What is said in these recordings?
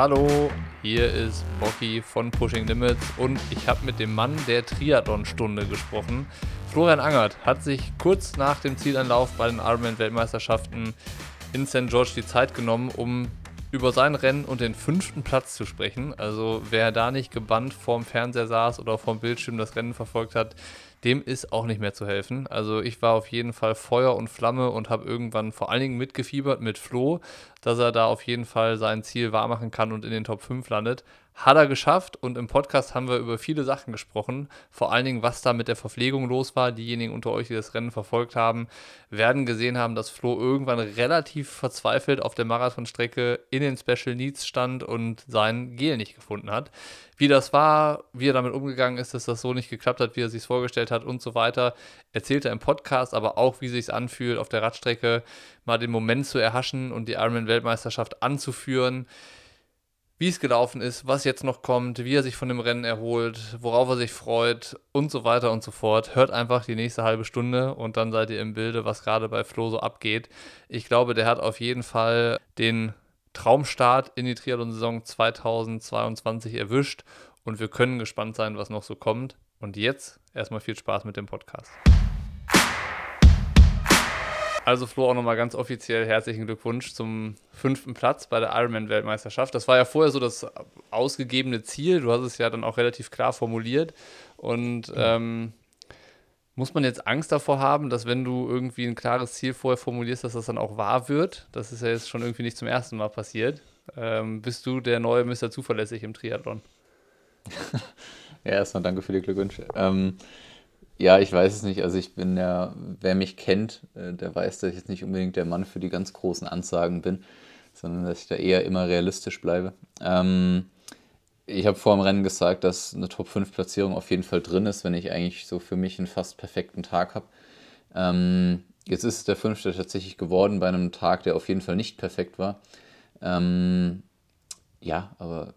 Hallo, hier ist Bocky von Pushing Limits und ich habe mit dem Mann der Triathlon-Stunde gesprochen. Florian Angert hat sich kurz nach dem Zielanlauf bei den Ironman-Weltmeisterschaften in St. George die Zeit genommen, um über sein Rennen und den fünften Platz zu sprechen. Also wer da nicht gebannt vorm Fernseher saß oder vorm Bildschirm das Rennen verfolgt hat, dem ist auch nicht mehr zu helfen. Also ich war auf jeden Fall Feuer und Flamme und habe irgendwann vor allen Dingen mitgefiebert mit Flo, dass er da auf jeden Fall sein Ziel wahrmachen kann und in den Top 5 landet. Hat er geschafft und im Podcast haben wir über viele Sachen gesprochen. Vor allen Dingen, was da mit der Verpflegung los war. Diejenigen unter euch, die das Rennen verfolgt haben, werden gesehen haben, dass Flo irgendwann relativ verzweifelt auf der Marathonstrecke in den Special Needs stand und sein Gel nicht gefunden hat. Wie das war, wie er damit umgegangen ist, dass das so nicht geklappt hat, wie er sich vorgestellt hat und so weiter, erzählt er im Podcast, aber auch, wie sich anfühlt, auf der Radstrecke mal den Moment zu erhaschen und die Ironman-Weltmeisterschaft anzuführen wie es gelaufen ist, was jetzt noch kommt, wie er sich von dem Rennen erholt, worauf er sich freut und so weiter und so fort. Hört einfach die nächste halbe Stunde und dann seid ihr im Bilde, was gerade bei Flo so abgeht. Ich glaube, der hat auf jeden Fall den Traumstart in die Triathlon-Saison 2022 erwischt und wir können gespannt sein, was noch so kommt. Und jetzt erstmal viel Spaß mit dem Podcast. Also Flo, auch nochmal ganz offiziell herzlichen Glückwunsch zum fünften Platz bei der Ironman-Weltmeisterschaft. Das war ja vorher so das ausgegebene Ziel. Du hast es ja dann auch relativ klar formuliert. Und ähm, muss man jetzt Angst davor haben, dass wenn du irgendwie ein klares Ziel vorher formulierst, dass das dann auch wahr wird? Das ist ja jetzt schon irgendwie nicht zum ersten Mal passiert. Ähm, bist du der neue Mr. Zuverlässig im Triathlon? ja, erstmal danke für die Glückwünsche. Ähm, ja, ich weiß es nicht. Also ich bin ja, wer mich kennt, äh, der weiß, dass ich jetzt nicht unbedingt der Mann für die ganz großen Ansagen bin, sondern dass ich da eher immer realistisch bleibe. Ähm, ich habe vor dem Rennen gesagt, dass eine Top-5-Platzierung auf jeden Fall drin ist, wenn ich eigentlich so für mich einen fast perfekten Tag habe. Ähm, jetzt ist es der fünfte tatsächlich geworden bei einem Tag, der auf jeden Fall nicht perfekt war. Ähm, ja, aber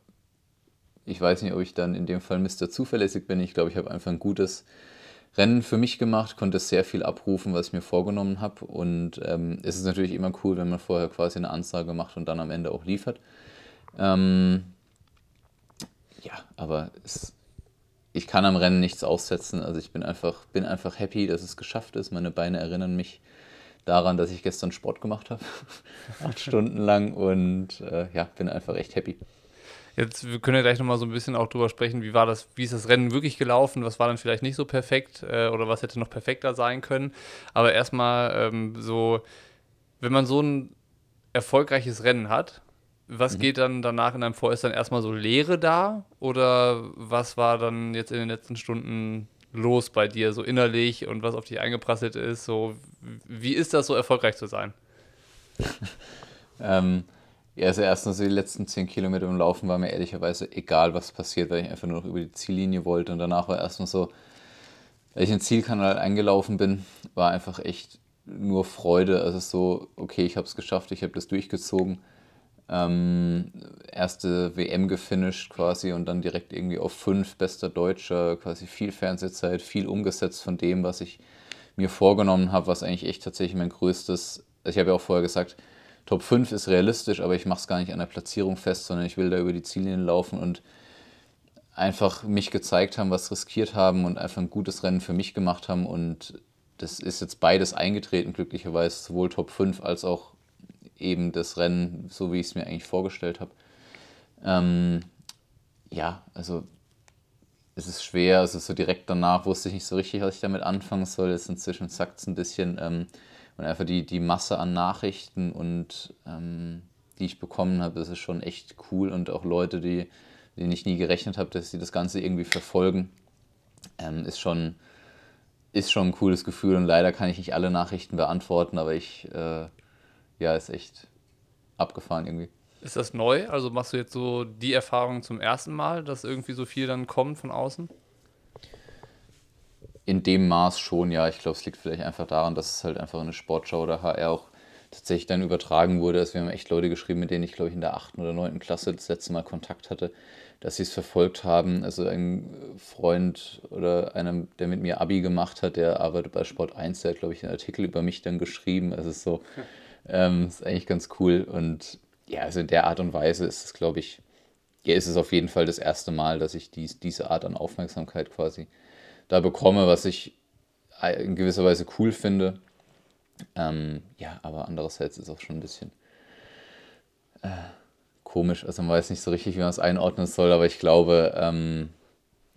ich weiß nicht, ob ich dann in dem Fall Mr. Zuverlässig bin. Ich glaube, ich habe einfach ein gutes Rennen für mich gemacht, konnte sehr viel abrufen, was ich mir vorgenommen habe. Und ähm, es ist natürlich immer cool, wenn man vorher quasi eine Ansage macht und dann am Ende auch liefert. Ähm, ja, aber es, ich kann am Rennen nichts aussetzen. Also ich bin einfach, bin einfach happy, dass es geschafft ist. Meine Beine erinnern mich daran, dass ich gestern Sport gemacht habe. Acht Stunden lang und äh, ja, bin einfach echt happy. Jetzt wir können ja gleich nochmal so ein bisschen auch drüber sprechen, wie war das, wie ist das Rennen wirklich gelaufen, was war dann vielleicht nicht so perfekt äh, oder was hätte noch perfekter sein können. Aber erstmal ähm, so, wenn man so ein erfolgreiches Rennen hat, was mhm. geht dann danach in einem Vor? Ist dann erstmal so Leere da? Oder was war dann jetzt in den letzten Stunden los bei dir, so innerlich und was auf dich eingeprasselt ist? So, wie ist das so erfolgreich zu sein? ähm, ja, also erstens die letzten 10 Kilometer im Laufen war mir ehrlicherweise egal, was passiert, weil ich einfach nur noch über die Ziellinie wollte. Und danach war erstmal so, als ich in den Zielkanal eingelaufen bin, war einfach echt nur Freude. Also so, okay, ich habe es geschafft, ich habe das durchgezogen. Ähm, erste WM gefinisht quasi und dann direkt irgendwie auf 5 bester Deutscher, quasi viel Fernsehzeit, viel umgesetzt von dem, was ich mir vorgenommen habe, was eigentlich echt tatsächlich mein größtes, also ich habe ja auch vorher gesagt, Top 5 ist realistisch, aber ich mache es gar nicht an der Platzierung fest, sondern ich will da über die Ziellinie laufen und einfach mich gezeigt haben, was riskiert haben und einfach ein gutes Rennen für mich gemacht haben. Und das ist jetzt beides eingetreten, glücklicherweise, sowohl Top 5 als auch eben das Rennen, so wie ich es mir eigentlich vorgestellt habe. Ähm, ja, also es ist schwer, also so direkt danach wusste ich nicht so richtig, was ich damit anfangen soll. Jetzt inzwischen zackt es ein bisschen. Ähm, und einfach die, die Masse an Nachrichten und ähm, die ich bekommen habe, das ist schon echt cool und auch Leute, die, denen ich nie gerechnet habe, dass sie das Ganze irgendwie verfolgen, ähm, ist schon ist schon ein cooles Gefühl und leider kann ich nicht alle Nachrichten beantworten, aber ich, äh, ja, ist echt abgefahren irgendwie. Ist das neu? Also machst du jetzt so die Erfahrung zum ersten Mal, dass irgendwie so viel dann kommt von außen? In dem Maß schon, ja. Ich glaube, es liegt vielleicht einfach daran, dass es halt einfach eine Sportschau oder HR auch tatsächlich dann übertragen wurde. Also wir haben echt Leute geschrieben, mit denen ich, glaube ich, in der 8. oder 9. Klasse das letzte Mal Kontakt hatte, dass sie es verfolgt haben. Also ein Freund oder einer, der mit mir Abi gemacht hat, der arbeitet bei Sport 1, der hat, glaube ich, einen Artikel über mich dann geschrieben. Also es ist so, ähm, ist eigentlich ganz cool. Und ja, also in der Art und Weise ist es, glaube ich, ja, ist es auf jeden Fall das erste Mal, dass ich dies, diese Art an Aufmerksamkeit quasi da bekomme, was ich in gewisser Weise cool finde. Ähm, ja, aber andererseits ist auch schon ein bisschen äh, komisch. Also man weiß nicht so richtig, wie man es einordnen soll, aber ich glaube, ähm,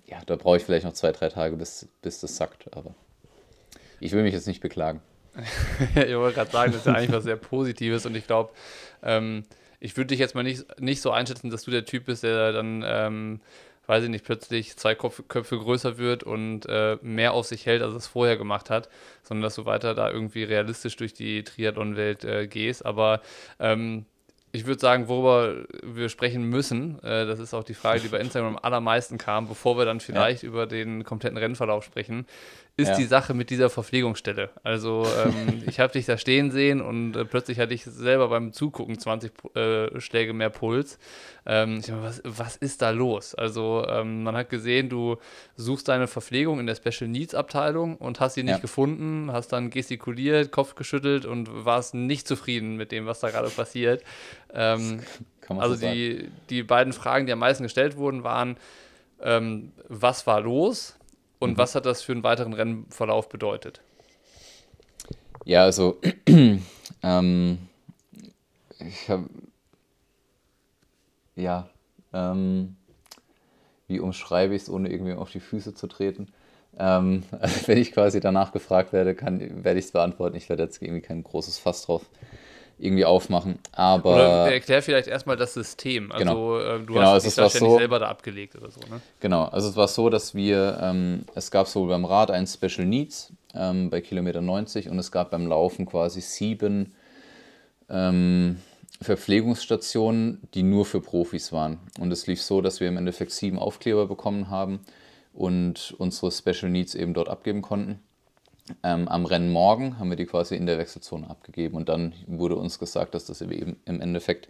ja, da brauche ich vielleicht noch zwei, drei Tage, bis, bis das sackt. Aber ich will mich jetzt nicht beklagen. ich wollte gerade sagen, das ist ja eigentlich was sehr Positives und ich glaube, ähm, ich würde dich jetzt mal nicht, nicht so einschätzen, dass du der Typ bist, der dann, ähm, weiß ich nicht, plötzlich zwei Kopf, Köpfe größer wird und äh, mehr auf sich hält, als es vorher gemacht hat, sondern dass du weiter da irgendwie realistisch durch die Triathlon-Welt äh, gehst. Aber ähm, ich würde sagen, worüber wir sprechen müssen, äh, das ist auch die Frage, die bei Instagram am allermeisten kam, bevor wir dann vielleicht ja. über den kompletten Rennverlauf sprechen, ist ja. die Sache mit dieser Verpflegungsstelle. Also ähm, ich habe dich da stehen sehen und äh, plötzlich hatte ich selber beim Zugucken 20 äh, Schläge mehr Puls. Ähm, ich meine, was, was ist da los? Also ähm, man hat gesehen, du suchst deine Verpflegung in der Special Needs Abteilung und hast sie nicht ja. gefunden, hast dann gestikuliert, Kopf geschüttelt und warst nicht zufrieden mit dem, was da gerade passiert. Ähm, also so die, die beiden Fragen, die am meisten gestellt wurden, waren, ähm, was war los? Und mhm. was hat das für einen weiteren Rennverlauf bedeutet? Ja, also ähm, ich habe ja, ähm, wie umschreibe ich es, ohne irgendwie auf die Füße zu treten? Ähm, also wenn ich quasi danach gefragt werde, kann, werde ich es beantworten. Ich werde jetzt irgendwie kein großes Fass drauf irgendwie aufmachen. Aber oder erklär vielleicht erstmal das System. Also genau. äh, du genau, hast es war so, selber da abgelegt oder so, ne? Genau, also es war so, dass wir, ähm, es gab so beim Rad ein Special Needs ähm, bei Kilometer 90 und es gab beim Laufen quasi sieben ähm, Verpflegungsstationen, die nur für Profis waren. Und es lief so, dass wir im Endeffekt sieben Aufkleber bekommen haben und unsere Special Needs eben dort abgeben konnten. Ähm, am Rennmorgen haben wir die quasi in der Wechselzone abgegeben und dann wurde uns gesagt, dass das eben im Endeffekt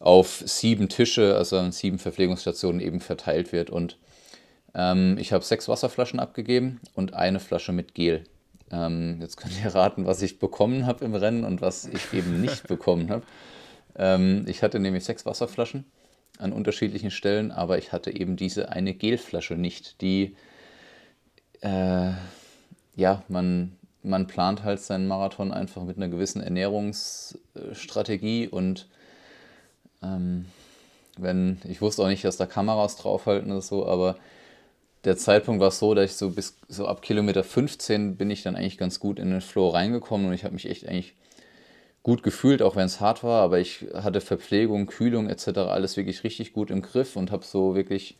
auf sieben Tische, also an sieben Verpflegungsstationen eben verteilt wird. Und ähm, ich habe sechs Wasserflaschen abgegeben und eine Flasche mit Gel. Ähm, jetzt könnt ihr raten, was ich bekommen habe im Rennen und was ich eben nicht bekommen habe. Ähm, ich hatte nämlich sechs Wasserflaschen an unterschiedlichen Stellen, aber ich hatte eben diese eine Gelflasche nicht, die äh, ja, man, man plant halt seinen Marathon einfach mit einer gewissen Ernährungsstrategie und ähm, wenn, ich wusste auch nicht, dass da Kameras draufhalten oder so, aber der Zeitpunkt war so, dass ich so bis so ab Kilometer 15 bin ich dann eigentlich ganz gut in den Flow reingekommen und ich habe mich echt eigentlich gut gefühlt, auch wenn es hart war, aber ich hatte Verpflegung, Kühlung etc. alles wirklich richtig gut im Griff und habe so wirklich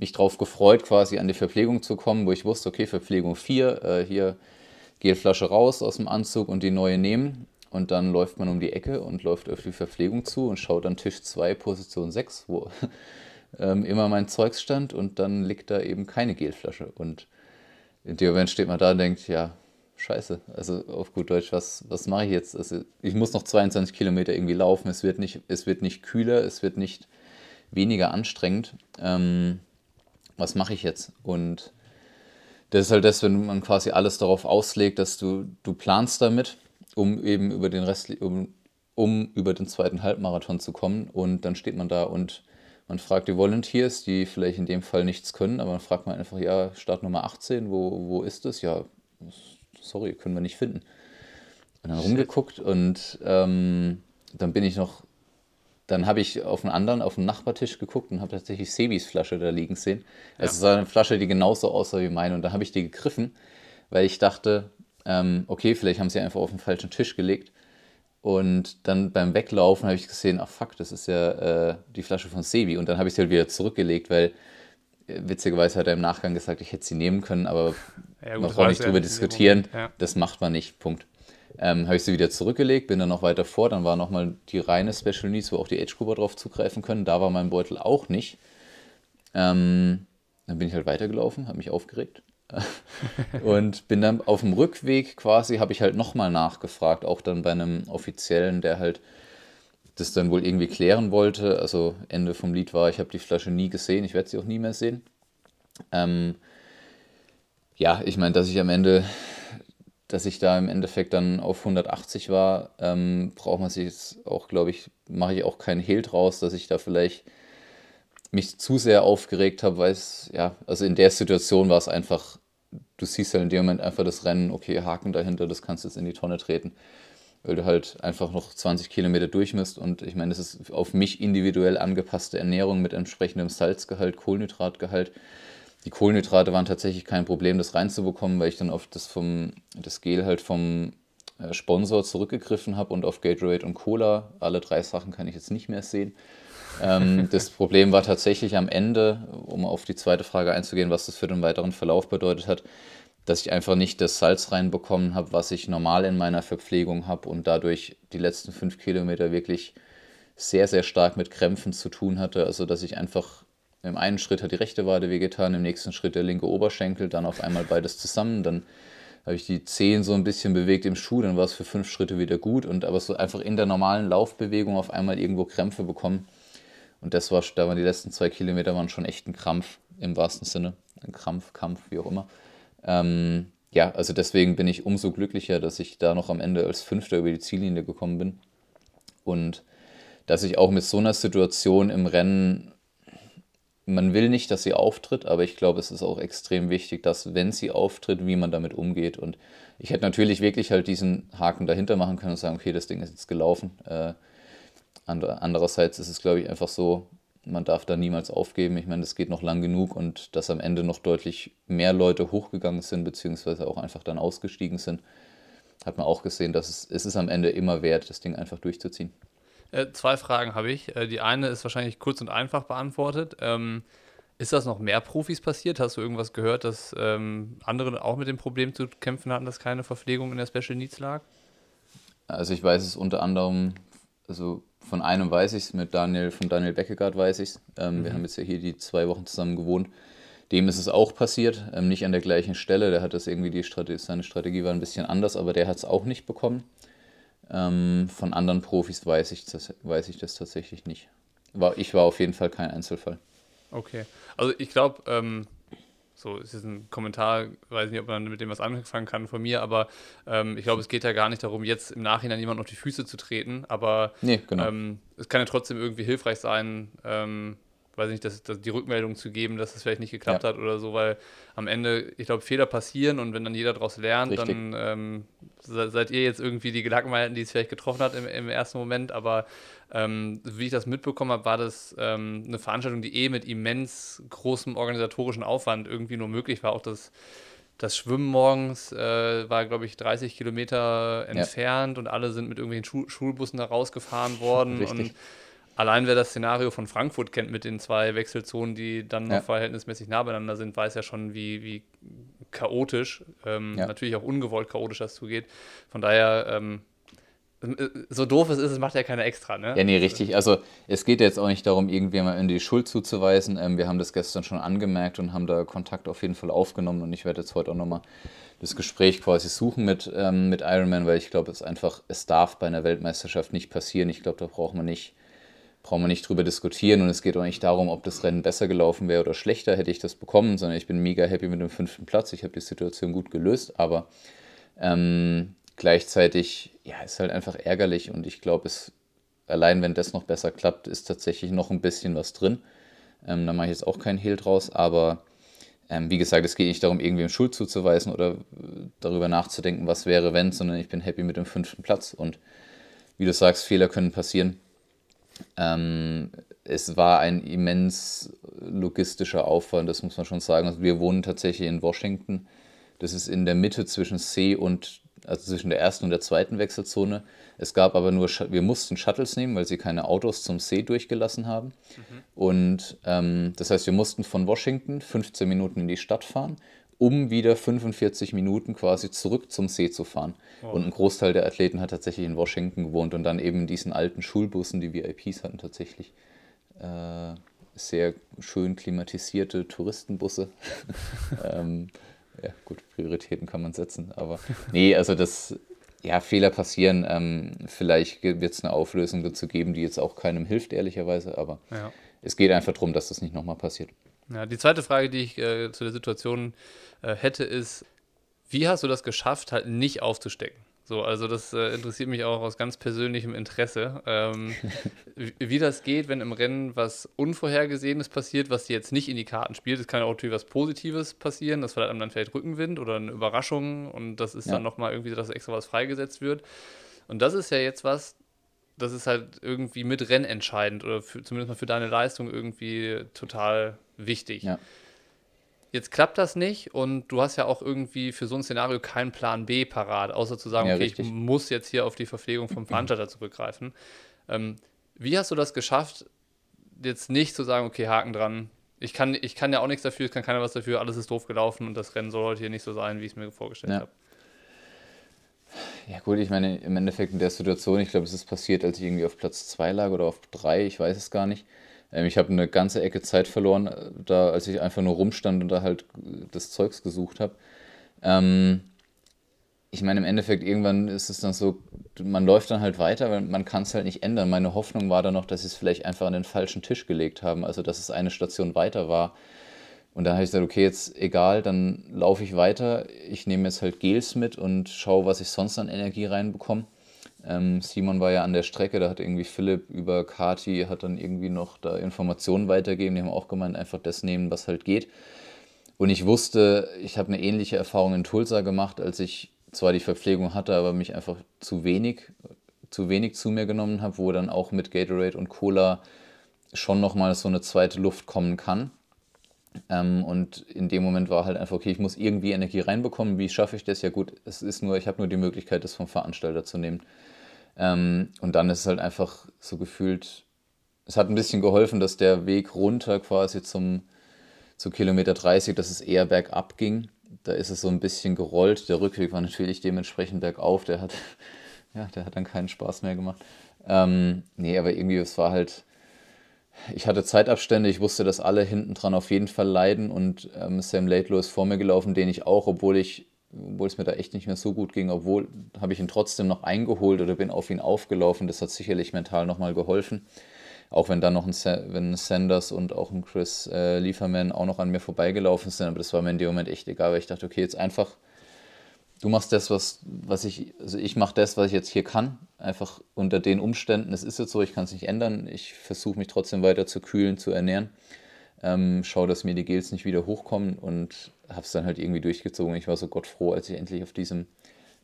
mich drauf gefreut, quasi an die Verpflegung zu kommen, wo ich wusste, okay, Verpflegung 4, äh, hier Gelflasche raus aus dem Anzug und die neue nehmen. Und dann läuft man um die Ecke und läuft auf die Verpflegung zu und schaut dann Tisch 2, Position 6, wo ähm, immer mein Zeugs stand und dann liegt da eben keine Gelflasche. Und in dem Moment steht man da und denkt, ja, scheiße, also auf gut Deutsch, was, was mache ich jetzt? Also ich muss noch 22 Kilometer irgendwie laufen, es wird nicht, es wird nicht kühler, es wird nicht weniger anstrengend. Ähm, was mache ich jetzt? Und das ist halt das, wenn man quasi alles darauf auslegt, dass du, du planst damit, um eben über den Rest, um, um über den zweiten Halbmarathon zu kommen. Und dann steht man da und man fragt die Volunteers, die vielleicht in dem Fall nichts können, aber dann fragt man einfach, ja, Startnummer 18, wo, wo ist es? Ja, sorry, können wir nicht finden. Und dann rumgeguckt und ähm, dann bin ich noch dann habe ich auf einen anderen, auf einen Nachbartisch geguckt und habe tatsächlich Sebis Flasche da liegen sehen. Ja. Es war eine Flasche, die genauso aussah wie meine. Und da habe ich die gegriffen, weil ich dachte, ähm, okay, vielleicht haben sie einfach auf den falschen Tisch gelegt. Und dann beim Weglaufen habe ich gesehen, ach fuck, das ist ja äh, die Flasche von Sebi. Und dann habe ich sie halt wieder zurückgelegt, weil äh, witzigerweise hat er im Nachgang gesagt, ich hätte sie nehmen können, aber ja, gut, man braucht nicht drüber diskutieren. Ja. Das macht man nicht. Punkt. Ähm, habe ich sie wieder zurückgelegt, bin dann noch weiter vor. Dann war nochmal die reine Special Needs, wo auch die Age Grouper drauf zugreifen können. Da war mein Beutel auch nicht. Ähm, dann bin ich halt weitergelaufen, habe mich aufgeregt. und bin dann auf dem Rückweg quasi, habe ich halt nochmal nachgefragt, auch dann bei einem Offiziellen, der halt das dann wohl irgendwie klären wollte. Also Ende vom Lied war, ich habe die Flasche nie gesehen, ich werde sie auch nie mehr sehen. Ähm, ja, ich meine, dass ich am Ende dass ich da im Endeffekt dann auf 180 war, ähm, braucht man sich jetzt auch, glaube ich, mache ich auch keinen Hehl draus, dass ich da vielleicht mich zu sehr aufgeregt habe, weil es, ja, also in der Situation war es einfach, du siehst halt in dem Moment einfach das Rennen, okay, Haken dahinter, das kannst du jetzt in die Tonne treten. Weil du halt einfach noch 20 Kilometer durchmisst und ich meine, das ist auf mich individuell angepasste Ernährung mit entsprechendem Salzgehalt, Kohlenhydratgehalt. Die Kohlenhydrate waren tatsächlich kein Problem, das reinzubekommen, weil ich dann auf das, vom, das Gel halt vom äh, Sponsor zurückgegriffen habe und auf Gatorade und Cola. Alle drei Sachen kann ich jetzt nicht mehr sehen. ähm, das Problem war tatsächlich am Ende, um auf die zweite Frage einzugehen, was das für den weiteren Verlauf bedeutet hat, dass ich einfach nicht das Salz reinbekommen habe, was ich normal in meiner Verpflegung habe und dadurch die letzten fünf Kilometer wirklich sehr, sehr stark mit Krämpfen zu tun hatte. Also dass ich einfach im einen Schritt hat die rechte Wade wehgetan, im nächsten Schritt der linke Oberschenkel, dann auf einmal beides zusammen, dann habe ich die Zehen so ein bisschen bewegt im Schuh, dann war es für fünf Schritte wieder gut und aber so einfach in der normalen Laufbewegung auf einmal irgendwo Krämpfe bekommen. Und das war, da waren die letzten zwei Kilometer waren schon echt ein Krampf im wahrsten Sinne. Ein Krampf, Kampf, wie auch immer. Ähm, ja, also deswegen bin ich umso glücklicher, dass ich da noch am Ende als Fünfter über die Ziellinie gekommen bin. Und dass ich auch mit so einer Situation im Rennen man will nicht, dass sie auftritt, aber ich glaube, es ist auch extrem wichtig, dass, wenn sie auftritt, wie man damit umgeht. Und ich hätte natürlich wirklich halt diesen Haken dahinter machen können und sagen, okay, das Ding ist jetzt gelaufen. Äh, andererseits ist es, glaube ich, einfach so, man darf da niemals aufgeben. Ich meine, es geht noch lang genug und dass am Ende noch deutlich mehr Leute hochgegangen sind, beziehungsweise auch einfach dann ausgestiegen sind, hat man auch gesehen, dass es, es ist am Ende immer wert, das Ding einfach durchzuziehen. Äh, zwei Fragen habe ich. Äh, die eine ist wahrscheinlich kurz und einfach beantwortet. Ähm, ist das noch mehr Profis passiert? Hast du irgendwas gehört, dass ähm, andere auch mit dem Problem zu kämpfen hatten, dass keine Verpflegung in der Special Needs lag? Also ich weiß es unter anderem, also von einem weiß ich es, mit Daniel, von Daniel Beckegaard weiß ich es. Ähm, mhm. Wir haben jetzt ja hier die zwei Wochen zusammen gewohnt. Dem ist es auch passiert, ähm, nicht an der gleichen Stelle. Der hat das irgendwie, die Strategie, seine Strategie war ein bisschen anders, aber der hat es auch nicht bekommen. Ähm, von anderen Profis weiß ich, das, weiß ich das tatsächlich nicht. War, ich war auf jeden Fall kein Einzelfall. Okay. Also ich glaube, ähm, so ist jetzt ein Kommentar, weiß nicht, ob man mit dem was anfangen kann von mir, aber ähm, ich glaube, es geht ja gar nicht darum, jetzt im Nachhinein jemand auf die Füße zu treten, aber nee, genau. Ähm, es kann ja trotzdem irgendwie hilfreich sein, ähm, weiß nicht, dass, dass die Rückmeldung zu geben, dass es vielleicht nicht geklappt ja. hat oder so, weil am Ende, ich glaube, Fehler passieren und wenn dann jeder daraus lernt, Richtig. dann ähm, seid ihr jetzt irgendwie die Gelackmeilten, die es vielleicht getroffen hat im, im ersten Moment, aber ähm, wie ich das mitbekommen habe, war das ähm, eine Veranstaltung, die eh mit immens großem organisatorischen Aufwand irgendwie nur möglich war. Auch das, das Schwimmen morgens äh, war, glaube ich, 30 Kilometer entfernt ja. und alle sind mit irgendwelchen Schu Schulbussen da rausgefahren worden. Richtig. Und allein wer das Szenario von Frankfurt kennt mit den zwei Wechselzonen, die dann noch ja. verhältnismäßig nah beieinander sind, weiß ja schon, wie, wie chaotisch, ähm, ja. natürlich auch ungewollt chaotisch das zugeht. Von daher, ähm, so doof es ist, es macht ja keiner extra, ne? Ja, nee, richtig. Also es geht jetzt auch nicht darum, irgendjemand in die Schuld zuzuweisen. Ähm, wir haben das gestern schon angemerkt und haben da Kontakt auf jeden Fall aufgenommen und ich werde jetzt heute auch nochmal das Gespräch quasi suchen mit, ähm, mit Ironman, weil ich glaube, es einfach, es darf bei einer Weltmeisterschaft nicht passieren. Ich glaube, da braucht man nicht brauchen wir nicht drüber diskutieren und es geht auch nicht darum, ob das Rennen besser gelaufen wäre oder schlechter, hätte ich das bekommen, sondern ich bin mega happy mit dem fünften Platz. Ich habe die Situation gut gelöst, aber ähm, gleichzeitig, ja, ist halt einfach ärgerlich und ich glaube, es allein wenn das noch besser klappt, ist tatsächlich noch ein bisschen was drin. Ähm, da mache ich jetzt auch keinen Hehl draus, aber ähm, wie gesagt, es geht nicht darum, irgendwem Schuld zuzuweisen oder darüber nachzudenken, was wäre, wenn, sondern ich bin happy mit dem fünften Platz und wie du sagst, Fehler können passieren. Ähm, es war ein immens logistischer Aufwand, das muss man schon sagen. Also wir wohnen tatsächlich in Washington. Das ist in der Mitte zwischen See und, also zwischen der ersten und der zweiten Wechselzone. Es gab aber nur, wir mussten Shuttles nehmen, weil sie keine Autos zum See durchgelassen haben. Mhm. Und ähm, das heißt, wir mussten von Washington 15 Minuten in die Stadt fahren um wieder 45 Minuten quasi zurück zum See zu fahren. Oh. Und ein Großteil der Athleten hat tatsächlich in Washington gewohnt und dann eben in diesen alten Schulbussen, die VIPs hatten, tatsächlich äh, sehr schön klimatisierte Touristenbusse. ähm, ja, gut, Prioritäten kann man setzen, aber nee, also das, ja, Fehler passieren. Ähm, vielleicht wird es eine Auflösung dazu geben, die jetzt auch keinem hilft, ehrlicherweise, aber ja. es geht einfach darum, dass das nicht nochmal passiert. Ja, die zweite Frage, die ich äh, zu der Situation äh, hätte, ist, wie hast du das geschafft, halt nicht aufzustecken? So, also das äh, interessiert mich auch aus ganz persönlichem Interesse, ähm, wie, wie das geht, wenn im Rennen was Unvorhergesehenes passiert, was dir jetzt nicht in die Karten spielt. Es kann ja auch natürlich was Positives passieren, dass vielleicht dann vielleicht Rückenwind oder eine Überraschung und das ist ja. dann nochmal irgendwie, dass extra was freigesetzt wird. Und das ist ja jetzt was, das ist halt irgendwie mit rennentscheidend oder für, zumindest mal für deine Leistung irgendwie total wichtig. Ja. Jetzt klappt das nicht und du hast ja auch irgendwie für so ein Szenario keinen Plan B parat, außer zu sagen, ja, okay, richtig. ich muss jetzt hier auf die Verpflegung vom Veranstalter zurückgreifen. Ähm, wie hast du das geschafft, jetzt nicht zu sagen, okay, Haken dran, ich kann, ich kann ja auch nichts dafür, es kann keiner was dafür, alles ist doof gelaufen und das Rennen soll heute hier nicht so sein, wie ich es mir vorgestellt ja. habe. Ja gut, ich meine, im Endeffekt in der Situation, ich glaube, es ist passiert, als ich irgendwie auf Platz 2 lag oder auf 3, ich weiß es gar nicht. Ähm, ich habe eine ganze Ecke Zeit verloren, äh, da als ich einfach nur rumstand und da halt das Zeugs gesucht habe. Ähm, ich meine, im Endeffekt, irgendwann ist es dann so, man läuft dann halt weiter, weil man kann es halt nicht ändern. Meine Hoffnung war dann noch, dass sie es vielleicht einfach an den falschen Tisch gelegt haben, also dass es eine Station weiter war. Und dann habe ich gesagt, okay, jetzt egal, dann laufe ich weiter. Ich nehme jetzt halt Gels mit und schaue, was ich sonst an Energie reinbekomme. Ähm, Simon war ja an der Strecke, da hat irgendwie Philipp über Kati, hat dann irgendwie noch da Informationen weitergegeben. Die haben auch gemeint, einfach das nehmen, was halt geht. Und ich wusste, ich habe eine ähnliche Erfahrung in Tulsa gemacht, als ich zwar die Verpflegung hatte, aber mich einfach zu wenig, zu wenig zu mir genommen habe, wo dann auch mit Gatorade und Cola schon nochmal so eine zweite Luft kommen kann. Ähm, und in dem Moment war halt einfach, okay, ich muss irgendwie Energie reinbekommen. Wie schaffe ich das? Ja gut, es ist nur, ich habe nur die Möglichkeit, das vom Veranstalter zu nehmen. Ähm, und dann ist es halt einfach so gefühlt, es hat ein bisschen geholfen, dass der Weg runter quasi zum zu Kilometer 30, dass es eher bergab ging. Da ist es so ein bisschen gerollt. Der Rückweg war natürlich dementsprechend bergauf. Der hat, ja, der hat dann keinen Spaß mehr gemacht. Ähm, nee, aber irgendwie, es war halt, ich hatte Zeitabstände, ich wusste, dass alle hinten dran auf jeden Fall leiden und ähm, Sam Laidlow ist vor mir gelaufen, den ich auch, obwohl ich, obwohl es mir da echt nicht mehr so gut ging, obwohl habe ich ihn trotzdem noch eingeholt oder bin auf ihn aufgelaufen. Das hat sicherlich mental nochmal geholfen. Auch wenn dann noch ein, wenn Sanders und auch ein Chris äh, Lieferman auch noch an mir vorbeigelaufen sind, aber das war mir in dem Moment echt egal, weil ich dachte, okay, jetzt einfach du machst das, was, was ich, also ich mache das, was ich jetzt hier kann, einfach unter den Umständen. Es ist jetzt so, ich kann es nicht ändern. Ich versuche mich trotzdem weiter zu kühlen, zu ernähren. Ähm, schaue, dass mir die Gels nicht wieder hochkommen und habe es dann halt irgendwie durchgezogen. Ich war so gottfroh, als ich endlich auf diesem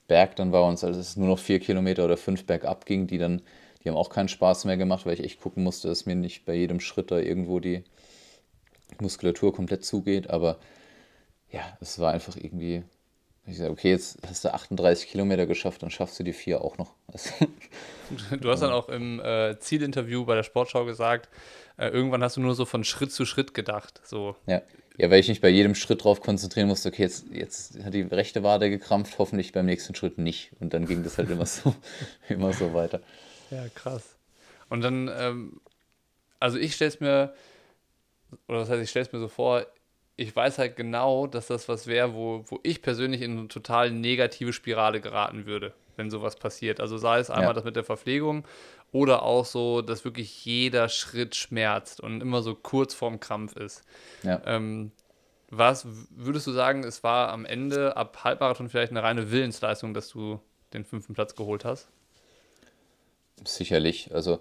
Berg dann war und als es nur noch vier Kilometer oder fünf bergab ging, die dann, die haben auch keinen Spaß mehr gemacht, weil ich echt gucken musste, dass mir nicht bei jedem Schritt da irgendwo die Muskulatur komplett zugeht. Aber ja, es war einfach irgendwie ich sage, okay, jetzt hast du 38 Kilometer geschafft, dann schaffst du die vier auch noch. du hast dann auch im äh, Zielinterview bei der Sportschau gesagt, äh, irgendwann hast du nur so von Schritt zu Schritt gedacht. So. Ja. ja, weil ich mich bei jedem Schritt darauf konzentrieren musste, okay, jetzt, jetzt hat die rechte Wade gekrampft, hoffentlich beim nächsten Schritt nicht. Und dann ging das halt immer so, immer so weiter. Ja, krass. Und dann, ähm, also ich stelle es mir, oder was heißt, ich stelle es mir so vor, ich weiß halt genau, dass das was wäre, wo, wo ich persönlich in eine total negative Spirale geraten würde, wenn sowas passiert. Also sei es einmal ja. das mit der Verpflegung oder auch so, dass wirklich jeder Schritt schmerzt und immer so kurz vorm Krampf ist. Ja. Ähm, was würdest du sagen, es war am Ende ab Halbmarathon vielleicht eine reine Willensleistung, dass du den fünften Platz geholt hast? Sicherlich. Also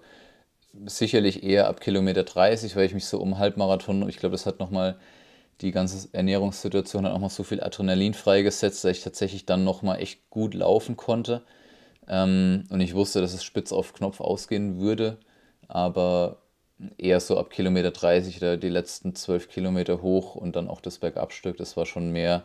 sicherlich eher ab Kilometer 30, weil ich mich so um Halbmarathon, ich glaube, das hat nochmal die ganze Ernährungssituation hat auch mal so viel Adrenalin freigesetzt, dass ich tatsächlich dann nochmal echt gut laufen konnte. Ähm, und ich wusste, dass es spitz auf Knopf ausgehen würde, aber eher so ab Kilometer 30 oder die letzten 12 Kilometer hoch und dann auch das Bergabstück, das war schon mehr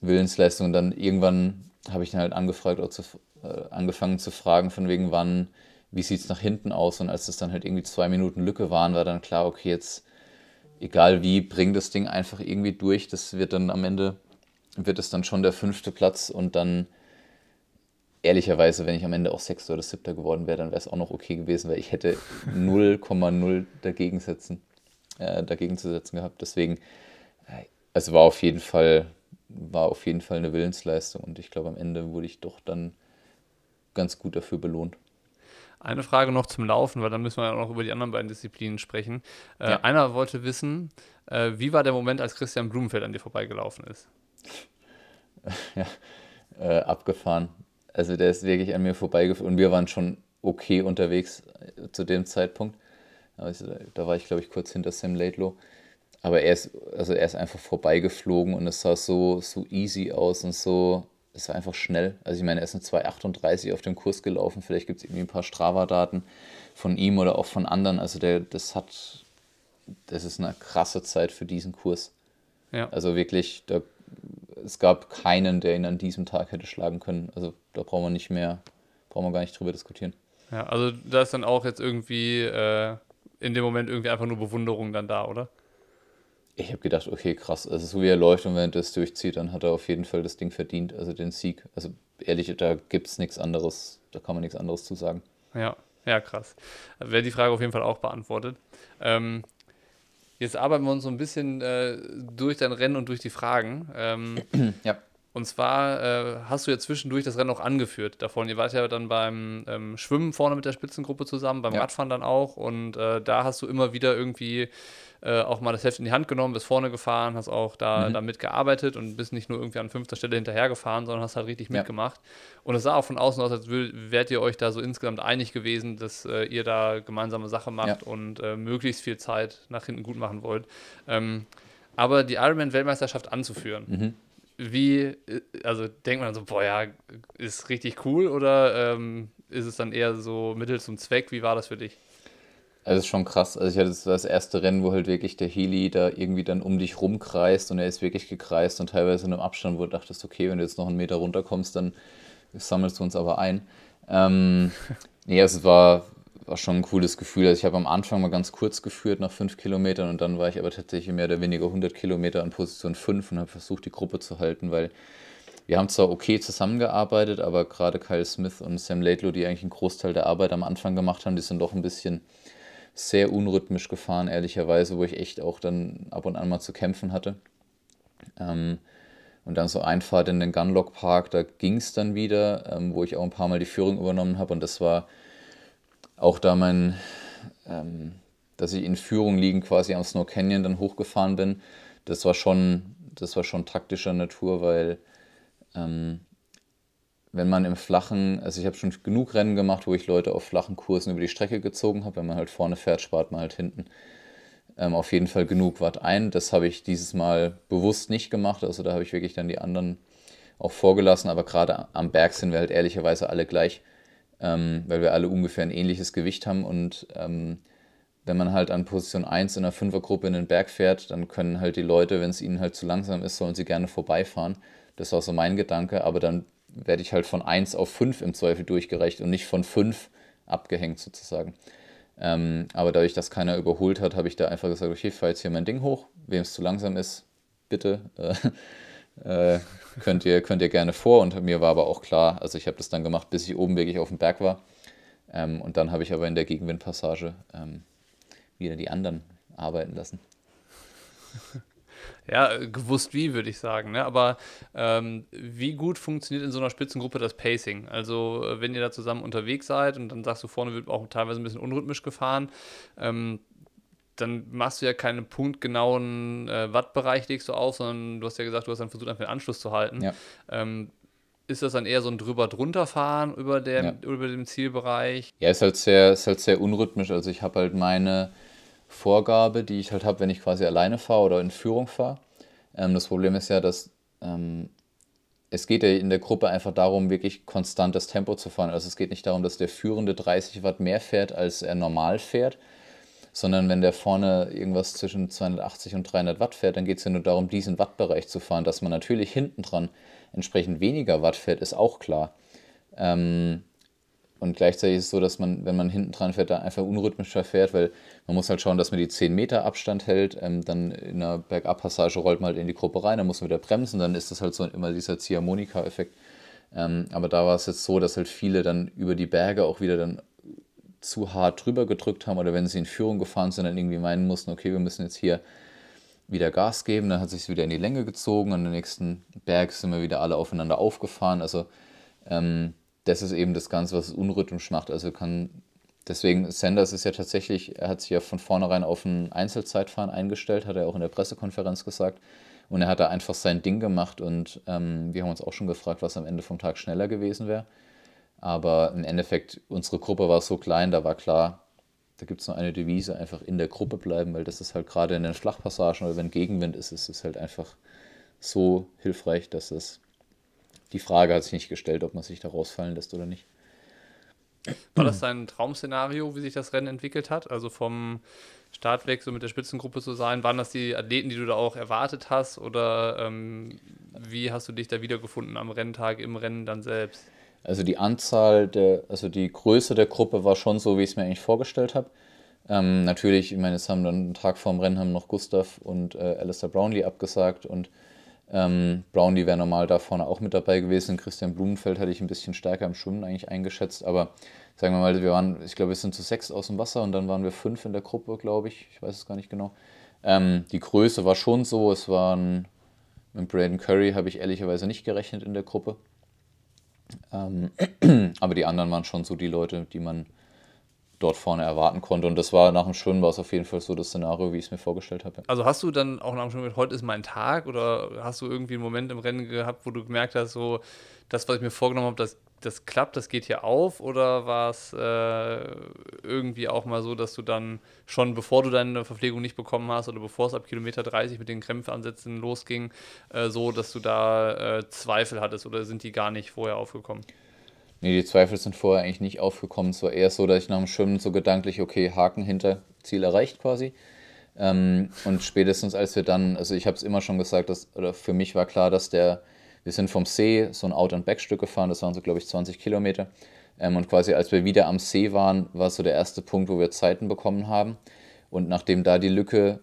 Willensleistung. Und dann irgendwann habe ich dann halt angefragt zu, äh, angefangen zu fragen, von wegen wann, wie sieht es nach hinten aus? Und als es dann halt irgendwie zwei Minuten Lücke waren, war dann klar, okay, jetzt egal wie, bring das Ding einfach irgendwie durch. Das wird dann am Ende, wird es dann schon der fünfte Platz und dann ehrlicherweise, wenn ich am Ende auch Sechster oder Siebter geworden wäre, dann wäre es auch noch okay gewesen, weil ich hätte 0,0 dagegen setzen, äh, dagegen zu setzen gehabt. Deswegen, äh, also war auf jeden Fall, war auf jeden Fall eine Willensleistung und ich glaube, am Ende wurde ich doch dann ganz gut dafür belohnt. Eine Frage noch zum Laufen, weil dann müssen wir ja noch über die anderen beiden Disziplinen sprechen. Äh, ja. Einer wollte wissen, äh, wie war der Moment, als Christian Blumenfeld an dir vorbeigelaufen ist? Ja, äh, abgefahren. Also der ist wirklich an mir vorbeigeflogen und wir waren schon okay unterwegs äh, zu dem Zeitpunkt. Also, da war ich, glaube ich, kurz hinter Sam Laidlow. Aber er ist, also er ist einfach vorbeigeflogen und es sah so, so easy aus und so, es war einfach schnell. Also ich meine, er ist eine 2,38 auf dem Kurs gelaufen. Vielleicht gibt es irgendwie ein paar Strava-Daten von ihm oder auch von anderen. Also der, das hat, das ist eine krasse Zeit für diesen Kurs. Ja. Also wirklich, da, es gab keinen, der ihn an diesem Tag hätte schlagen können. Also da brauchen wir nicht mehr, brauchen wir gar nicht drüber diskutieren. Ja, also da ist dann auch jetzt irgendwie äh, in dem Moment irgendwie einfach nur Bewunderung dann da, oder? Ich habe gedacht, okay, krass, also so wie er läuft und wenn er das durchzieht, dann hat er auf jeden Fall das Ding verdient, also den Sieg. Also ehrlich, da gibt es nichts anderes, da kann man nichts anderes zu sagen. Ja, ja, krass. Wäre die Frage auf jeden Fall auch beantwortet. Ähm, jetzt arbeiten wir uns so ein bisschen äh, durch dein Rennen und durch die Fragen. Ähm, ja. Und zwar äh, hast du ja zwischendurch das Rennen auch angeführt davon. Ihr wart ja dann beim ähm, Schwimmen vorne mit der Spitzengruppe zusammen, beim ja. Radfahren dann auch. Und äh, da hast du immer wieder irgendwie äh, auch mal das Heft in die Hand genommen, bist vorne gefahren, hast auch da, mhm. da mitgearbeitet und bist nicht nur irgendwie an fünfter Stelle hinterhergefahren, sondern hast halt richtig ja. mitgemacht. Und es sah auch von außen aus, als wärt ihr euch da so insgesamt einig gewesen, dass äh, ihr da gemeinsame Sache macht ja. und äh, möglichst viel Zeit nach hinten gut machen wollt. Ähm, aber die Ironman-Weltmeisterschaft anzuführen. Mhm wie, äh, also denkt man so, boah, ja, ist richtig cool oder ähm, ist es dann eher so Mittel zum Zweck? Wie war das für dich? Also, es ist schon krass. Also, ich hatte das, das erste Rennen, wo halt wirklich der Heli da irgendwie dann um dich rumkreist und er ist wirklich gekreist und teilweise in einem Abstand, wo du dachtest, okay, wenn du jetzt noch einen Meter runterkommst, dann sammelst du uns aber ein. Ähm, nee, also es war, war schon ein cooles Gefühl. Also ich habe am Anfang mal ganz kurz geführt nach fünf Kilometern und dann war ich aber tatsächlich mehr oder weniger 100 Kilometer an Position 5 und habe versucht, die Gruppe zu halten, weil wir haben zwar okay zusammengearbeitet, aber gerade Kyle Smith und Sam Laidlow, die eigentlich einen Großteil der Arbeit am Anfang gemacht haben, die sind doch ein bisschen sehr unrhythmisch gefahren, ehrlicherweise, wo ich echt auch dann ab und an mal zu kämpfen hatte. Ähm, und dann so Einfahrt in den Gunlock Park, da ging es dann wieder, ähm, wo ich auch ein paar Mal die Führung übernommen habe und das war auch da mein, ähm, dass ich in Führung liegen quasi am Snow Canyon dann hochgefahren bin, das war schon, das war schon taktischer Natur, weil ähm, wenn man im flachen, also ich habe schon genug Rennen gemacht, wo ich Leute auf flachen Kursen über die Strecke gezogen habe. Wenn man halt vorne fährt, spart man halt hinten ähm, auf jeden Fall genug Watt ein. Das habe ich dieses Mal bewusst nicht gemacht. Also da habe ich wirklich dann die anderen auch vorgelassen. Aber gerade am Berg sind wir halt ehrlicherweise alle gleich ähm, weil wir alle ungefähr ein ähnliches Gewicht haben und ähm, wenn man halt an Position 1 in einer Fünfergruppe in den Berg fährt, dann können halt die Leute, wenn es ihnen halt zu langsam ist, sollen sie gerne vorbeifahren. Das war so mein Gedanke, aber dann werde ich halt von 1 auf 5 im Zweifel durchgereicht und nicht von 5 abgehängt sozusagen. Ähm, aber dadurch, dass keiner überholt hat, habe ich da einfach gesagt, okay, ich fahre jetzt hier mein Ding hoch, wem es zu langsam ist, bitte. Äh, äh, könnt, ihr, könnt ihr gerne vor. Und mir war aber auch klar, also ich habe das dann gemacht, bis ich oben wirklich auf dem Berg war. Ähm, und dann habe ich aber in der Gegenwindpassage ähm, wieder die anderen arbeiten lassen. Ja, gewusst wie, würde ich sagen. Ne? Aber ähm, wie gut funktioniert in so einer Spitzengruppe das Pacing? Also, wenn ihr da zusammen unterwegs seid und dann sagst du, vorne wird auch teilweise ein bisschen unrhythmisch gefahren, ähm, dann machst du ja keinen punktgenauen äh, Wattbereich, legst du auf, sondern du hast ja gesagt, du hast dann versucht, einfach den Anschluss zu halten. Ja. Ähm, ist das dann eher so ein drüber drunter fahren über, der, ja. über dem Zielbereich? Ja, ist halt sehr, ist halt sehr unrhythmisch. Also ich habe halt meine Vorgabe, die ich halt habe, wenn ich quasi alleine fahre oder in Führung fahre. Ähm, das Problem ist ja, dass ähm, es geht ja in der Gruppe einfach darum, wirklich konstant das Tempo zu fahren. Also es geht nicht darum, dass der Führende 30 Watt mehr fährt, als er normal fährt, sondern wenn der vorne irgendwas zwischen 280 und 300 Watt fährt, dann geht es ja nur darum, diesen Wattbereich zu fahren. Dass man natürlich hinten dran entsprechend weniger Watt fährt, ist auch klar. Ähm, und gleichzeitig ist es so, dass man, wenn man hinten dran fährt, da einfach unrhythmischer fährt, weil man muss halt schauen, dass man die 10 Meter Abstand hält. Ähm, dann in einer Bergabpassage rollt man halt in die Gruppe rein, dann muss man wieder bremsen, dann ist das halt so immer dieser Ziehharmonika-Effekt. Ähm, aber da war es jetzt so, dass halt viele dann über die Berge auch wieder dann zu hart drüber gedrückt haben oder wenn sie in Führung gefahren sind, dann irgendwie meinen mussten, okay, wir müssen jetzt hier wieder Gas geben, dann hat sich wieder in die Länge gezogen, an den nächsten Berg sind wir wieder alle aufeinander aufgefahren. Also ähm, das ist eben das Ganze, was es unrhythmisch macht. Also kann deswegen, Sanders ist ja tatsächlich, er hat sich ja von vornherein auf ein Einzelzeitfahren eingestellt, hat er auch in der Pressekonferenz gesagt. Und er hat da einfach sein Ding gemacht und ähm, wir haben uns auch schon gefragt, was am Ende vom Tag schneller gewesen wäre. Aber im Endeffekt, unsere Gruppe war so klein, da war klar, da gibt es nur eine Devise, einfach in der Gruppe bleiben, weil das ist halt gerade in den Flachpassagen oder wenn Gegenwind ist, ist es halt einfach so hilfreich, dass es die Frage hat sich nicht gestellt, ob man sich da rausfallen lässt oder nicht. War das dein Traum-Szenario, wie sich das Rennen entwickelt hat? Also vom Startweg so mit der Spitzengruppe zu sein, waren das die Athleten, die du da auch erwartet hast oder ähm, wie hast du dich da wiedergefunden am Renntag, im Rennen dann selbst? Also die Anzahl der, also die Größe der Gruppe war schon so, wie ich es mir eigentlich vorgestellt habe. Ähm, natürlich, ich meine, es haben dann einen Tag vor dem Rennen haben noch Gustav und äh, Alistair Brownlee abgesagt und ähm, Brownlee wäre normal da vorne auch mit dabei gewesen. Christian Blumenfeld hatte ich ein bisschen stärker im Schwimmen eigentlich eingeschätzt, aber sagen wir mal, wir waren, ich glaube, wir sind zu sechs aus dem Wasser und dann waren wir fünf in der Gruppe, glaube ich. Ich weiß es gar nicht genau. Ähm, die Größe war schon so, es waren mit Braden Curry habe ich ehrlicherweise nicht gerechnet in der Gruppe. Ähm, aber die anderen waren schon so die Leute, die man dort vorne erwarten konnte. Und das war nach dem Schwimmen war es auf jeden Fall so das Szenario, wie ich es mir vorgestellt habe. Also hast du dann auch nach dem Schwimmen gesagt, heute ist mein Tag oder hast du irgendwie einen Moment im Rennen gehabt, wo du gemerkt hast, so das, was ich mir vorgenommen habe, das, das klappt, das geht hier auf? Oder war es äh, irgendwie auch mal so, dass du dann schon, bevor du deine Verpflegung nicht bekommen hast oder bevor es ab Kilometer 30 mit den Krämpfeansätzen losging, äh, so, dass du da äh, Zweifel hattest oder sind die gar nicht vorher aufgekommen? Nee, die Zweifel sind vorher eigentlich nicht aufgekommen. Es war eher so, dass ich nach dem Schwimmen so gedanklich, okay, Haken hinter Ziel erreicht quasi. Ähm, und spätestens als wir dann, also ich habe es immer schon gesagt, dass, oder für mich war klar, dass der, wir sind vom See so ein Out-and-Back-Stück gefahren, das waren so, glaube ich, 20 Kilometer. Ähm, und quasi als wir wieder am See waren, war so der erste Punkt, wo wir Zeiten bekommen haben. Und nachdem da die Lücke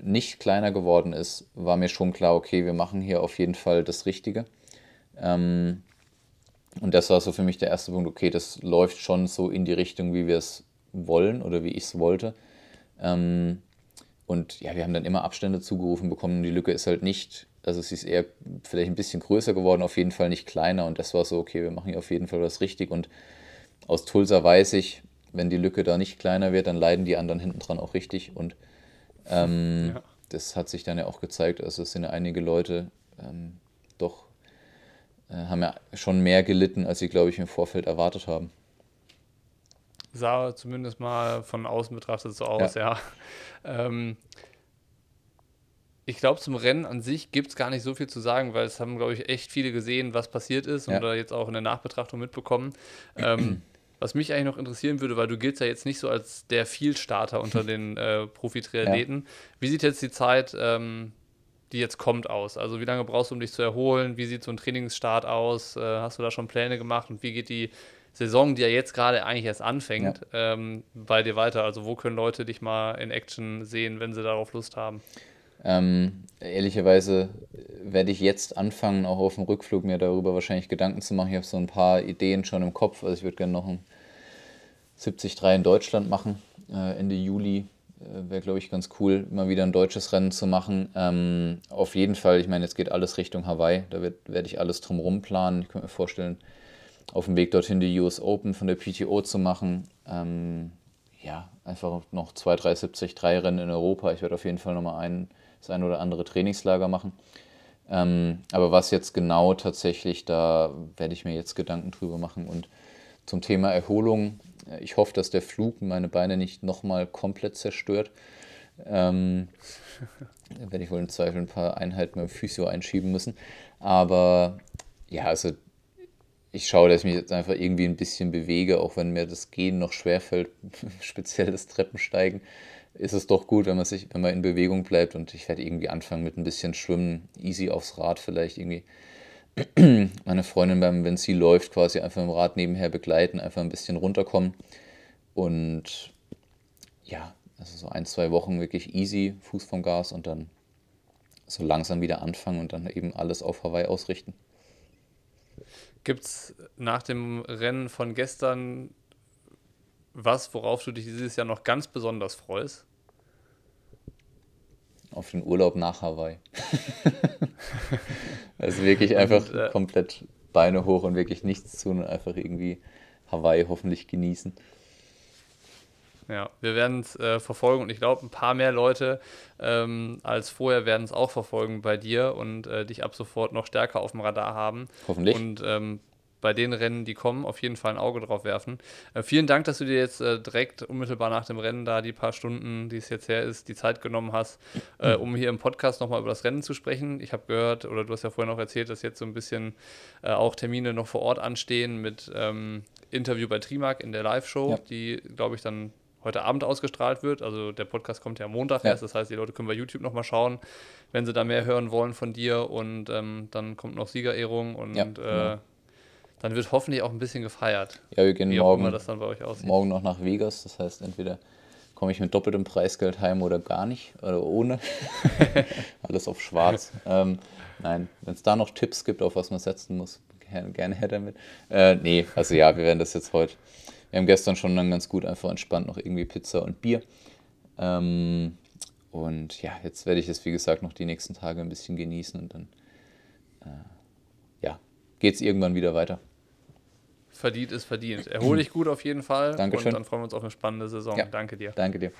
nicht kleiner geworden ist, war mir schon klar, okay, wir machen hier auf jeden Fall das Richtige. Ähm, und das war so für mich der erste Punkt, okay, das läuft schon so in die Richtung, wie wir es wollen oder wie ich es wollte. Ähm, und ja, wir haben dann immer Abstände zugerufen bekommen. Die Lücke ist halt nicht, also sie ist eher vielleicht ein bisschen größer geworden, auf jeden Fall nicht kleiner. Und das war so, okay, wir machen hier auf jeden Fall was richtig. Und aus Tulsa weiß ich, wenn die Lücke da nicht kleiner wird, dann leiden die anderen hinten dran auch richtig. Und ähm, ja. das hat sich dann ja auch gezeigt. Also es sind ja einige Leute ähm, doch äh, haben ja schon mehr gelitten, als sie, glaube ich, im Vorfeld erwartet haben. Sah zumindest mal von außen betrachtet so aus, ja. ja. Ähm, ich glaube, zum Rennen an sich gibt es gar nicht so viel zu sagen, weil es haben, glaube ich, echt viele gesehen, was passiert ist ja. oder jetzt auch in der Nachbetrachtung mitbekommen. Ähm, was mich eigentlich noch interessieren würde, weil du giltst ja jetzt nicht so als der Vielstarter unter den äh, Profi-Triathleten. Ja. Wie sieht jetzt die Zeit ähm, die jetzt kommt, aus? Also wie lange brauchst du, um dich zu erholen? Wie sieht so ein Trainingsstart aus? Äh, hast du da schon Pläne gemacht? Und wie geht die Saison, die ja jetzt gerade eigentlich erst anfängt, ja. ähm, bei dir weiter? Also wo können Leute dich mal in Action sehen, wenn sie darauf Lust haben? Ähm, ehrlicherweise werde ich jetzt anfangen, auch auf dem Rückflug mir darüber wahrscheinlich Gedanken zu machen. Ich habe so ein paar Ideen schon im Kopf. Also ich würde gerne noch ein 73 in Deutschland machen, äh, Ende Juli äh, wäre, glaube ich, ganz cool, mal wieder ein deutsches Rennen zu machen. Ähm, auf jeden Fall, ich meine, jetzt geht alles Richtung Hawaii, da werde ich alles drumherum planen. Ich könnte mir vorstellen, auf dem Weg dorthin die US Open von der PTO zu machen. Ähm, ja, einfach noch zwei, drei 73 Rennen in Europa. Ich werde auf jeden Fall nochmal ein, das ein oder andere Trainingslager machen. Ähm, aber was jetzt genau tatsächlich, da werde ich mir jetzt Gedanken drüber machen. Und zum Thema Erholung, ich hoffe, dass der Flug meine Beine nicht nochmal komplett zerstört. Ähm, da werde ich wohl im Zweifel ein paar Einheiten beim Physio einschieben müssen. Aber ja, also ich schaue, dass ich mich jetzt einfach irgendwie ein bisschen bewege, auch wenn mir das Gehen noch schwerfällt, speziell das Treppensteigen, ist es doch gut, wenn man sich, wenn man in Bewegung bleibt und ich werde irgendwie anfangen mit ein bisschen Schwimmen, easy aufs Rad vielleicht irgendwie meine Freundin beim, wenn sie läuft, quasi einfach im Rad nebenher begleiten, einfach ein bisschen runterkommen. Und ja, also so ein, zwei Wochen wirklich easy, Fuß vom Gas und dann so langsam wieder anfangen und dann eben alles auf Hawaii ausrichten. Gibt es nach dem Rennen von gestern was, worauf du dich dieses Jahr noch ganz besonders freust? Auf den Urlaub nach Hawaii. also wirklich einfach und, äh, komplett Beine hoch und wirklich nichts tun und einfach irgendwie Hawaii hoffentlich genießen. Ja, wir werden es äh, verfolgen und ich glaube, ein paar mehr Leute ähm, als vorher werden es auch verfolgen bei dir und äh, dich ab sofort noch stärker auf dem Radar haben. Hoffentlich. Und ähm, bei den Rennen, die kommen, auf jeden Fall ein Auge drauf werfen. Äh, vielen Dank, dass du dir jetzt äh, direkt unmittelbar nach dem Rennen da die paar Stunden, die es jetzt her ist, die Zeit genommen hast, äh, um hier im Podcast nochmal über das Rennen zu sprechen. Ich habe gehört, oder du hast ja vorhin auch erzählt, dass jetzt so ein bisschen äh, auch Termine noch vor Ort anstehen mit ähm, Interview bei Trimark in der Live-Show, ja. die, glaube ich, dann heute Abend ausgestrahlt wird. Also der Podcast kommt ja am Montag ja. erst, das heißt, die Leute können bei YouTube nochmal schauen, wenn sie da mehr hören wollen von dir. Und ähm, dann kommt noch Siegerehrung und ja, genau. äh, dann wird hoffentlich auch ein bisschen gefeiert. Ja, wir gehen morgen, morgen noch nach Vegas. Das heißt, entweder komme ich mit doppeltem Preisgeld heim oder gar nicht oder ohne. Alles auf schwarz. ähm, nein, wenn es da noch Tipps gibt, auf was man setzen muss, gerne, gerne her damit. Äh, nee, also ja, wir werden das jetzt heute. Wir haben gestern schon dann ganz gut einfach entspannt noch irgendwie Pizza und Bier. Ähm, und ja, jetzt werde ich es, wie gesagt, noch die nächsten Tage ein bisschen genießen und dann äh, ja, geht es irgendwann wieder weiter verdient ist verdient. Erhol dich gut auf jeden Fall. Dankeschön. Und dann freuen wir uns auf eine spannende Saison. Ja. Danke dir. Danke dir.